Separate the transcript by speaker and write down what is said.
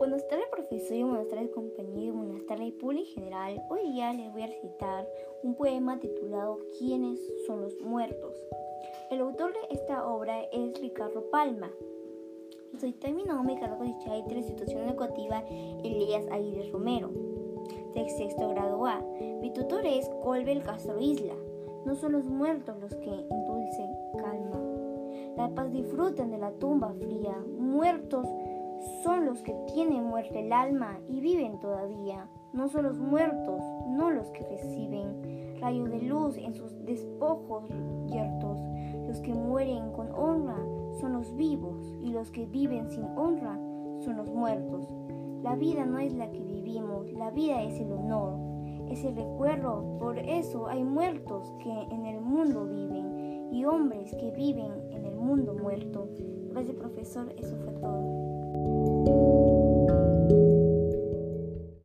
Speaker 1: episodio Buenas tardes compañeros, buenas tardes público en general. Hoy día les voy a recitar un poema titulado ¿Quiénes son los muertos? El autor de esta obra es Ricardo Palma. Soy mi nombre Carlos de la institución educativa Elías Aguirre Romero, de sexto grado A. Mi tutor es Colbel Castro Isla. No son los muertos los que indulcen calma. La paz disfrutan de la tumba fría. Muertos los que tienen muerte el alma y viven todavía. No son los muertos, no los que reciben rayo de luz en sus despojos yertos. Los que mueren con honra son los vivos y los que viven sin honra son los muertos. La vida no es la que vivimos, la vida es el honor, es el recuerdo. Por eso hay muertos que en el mundo viven y hombres que viven en el mundo muerto. Gracias profesor, eso fue todo.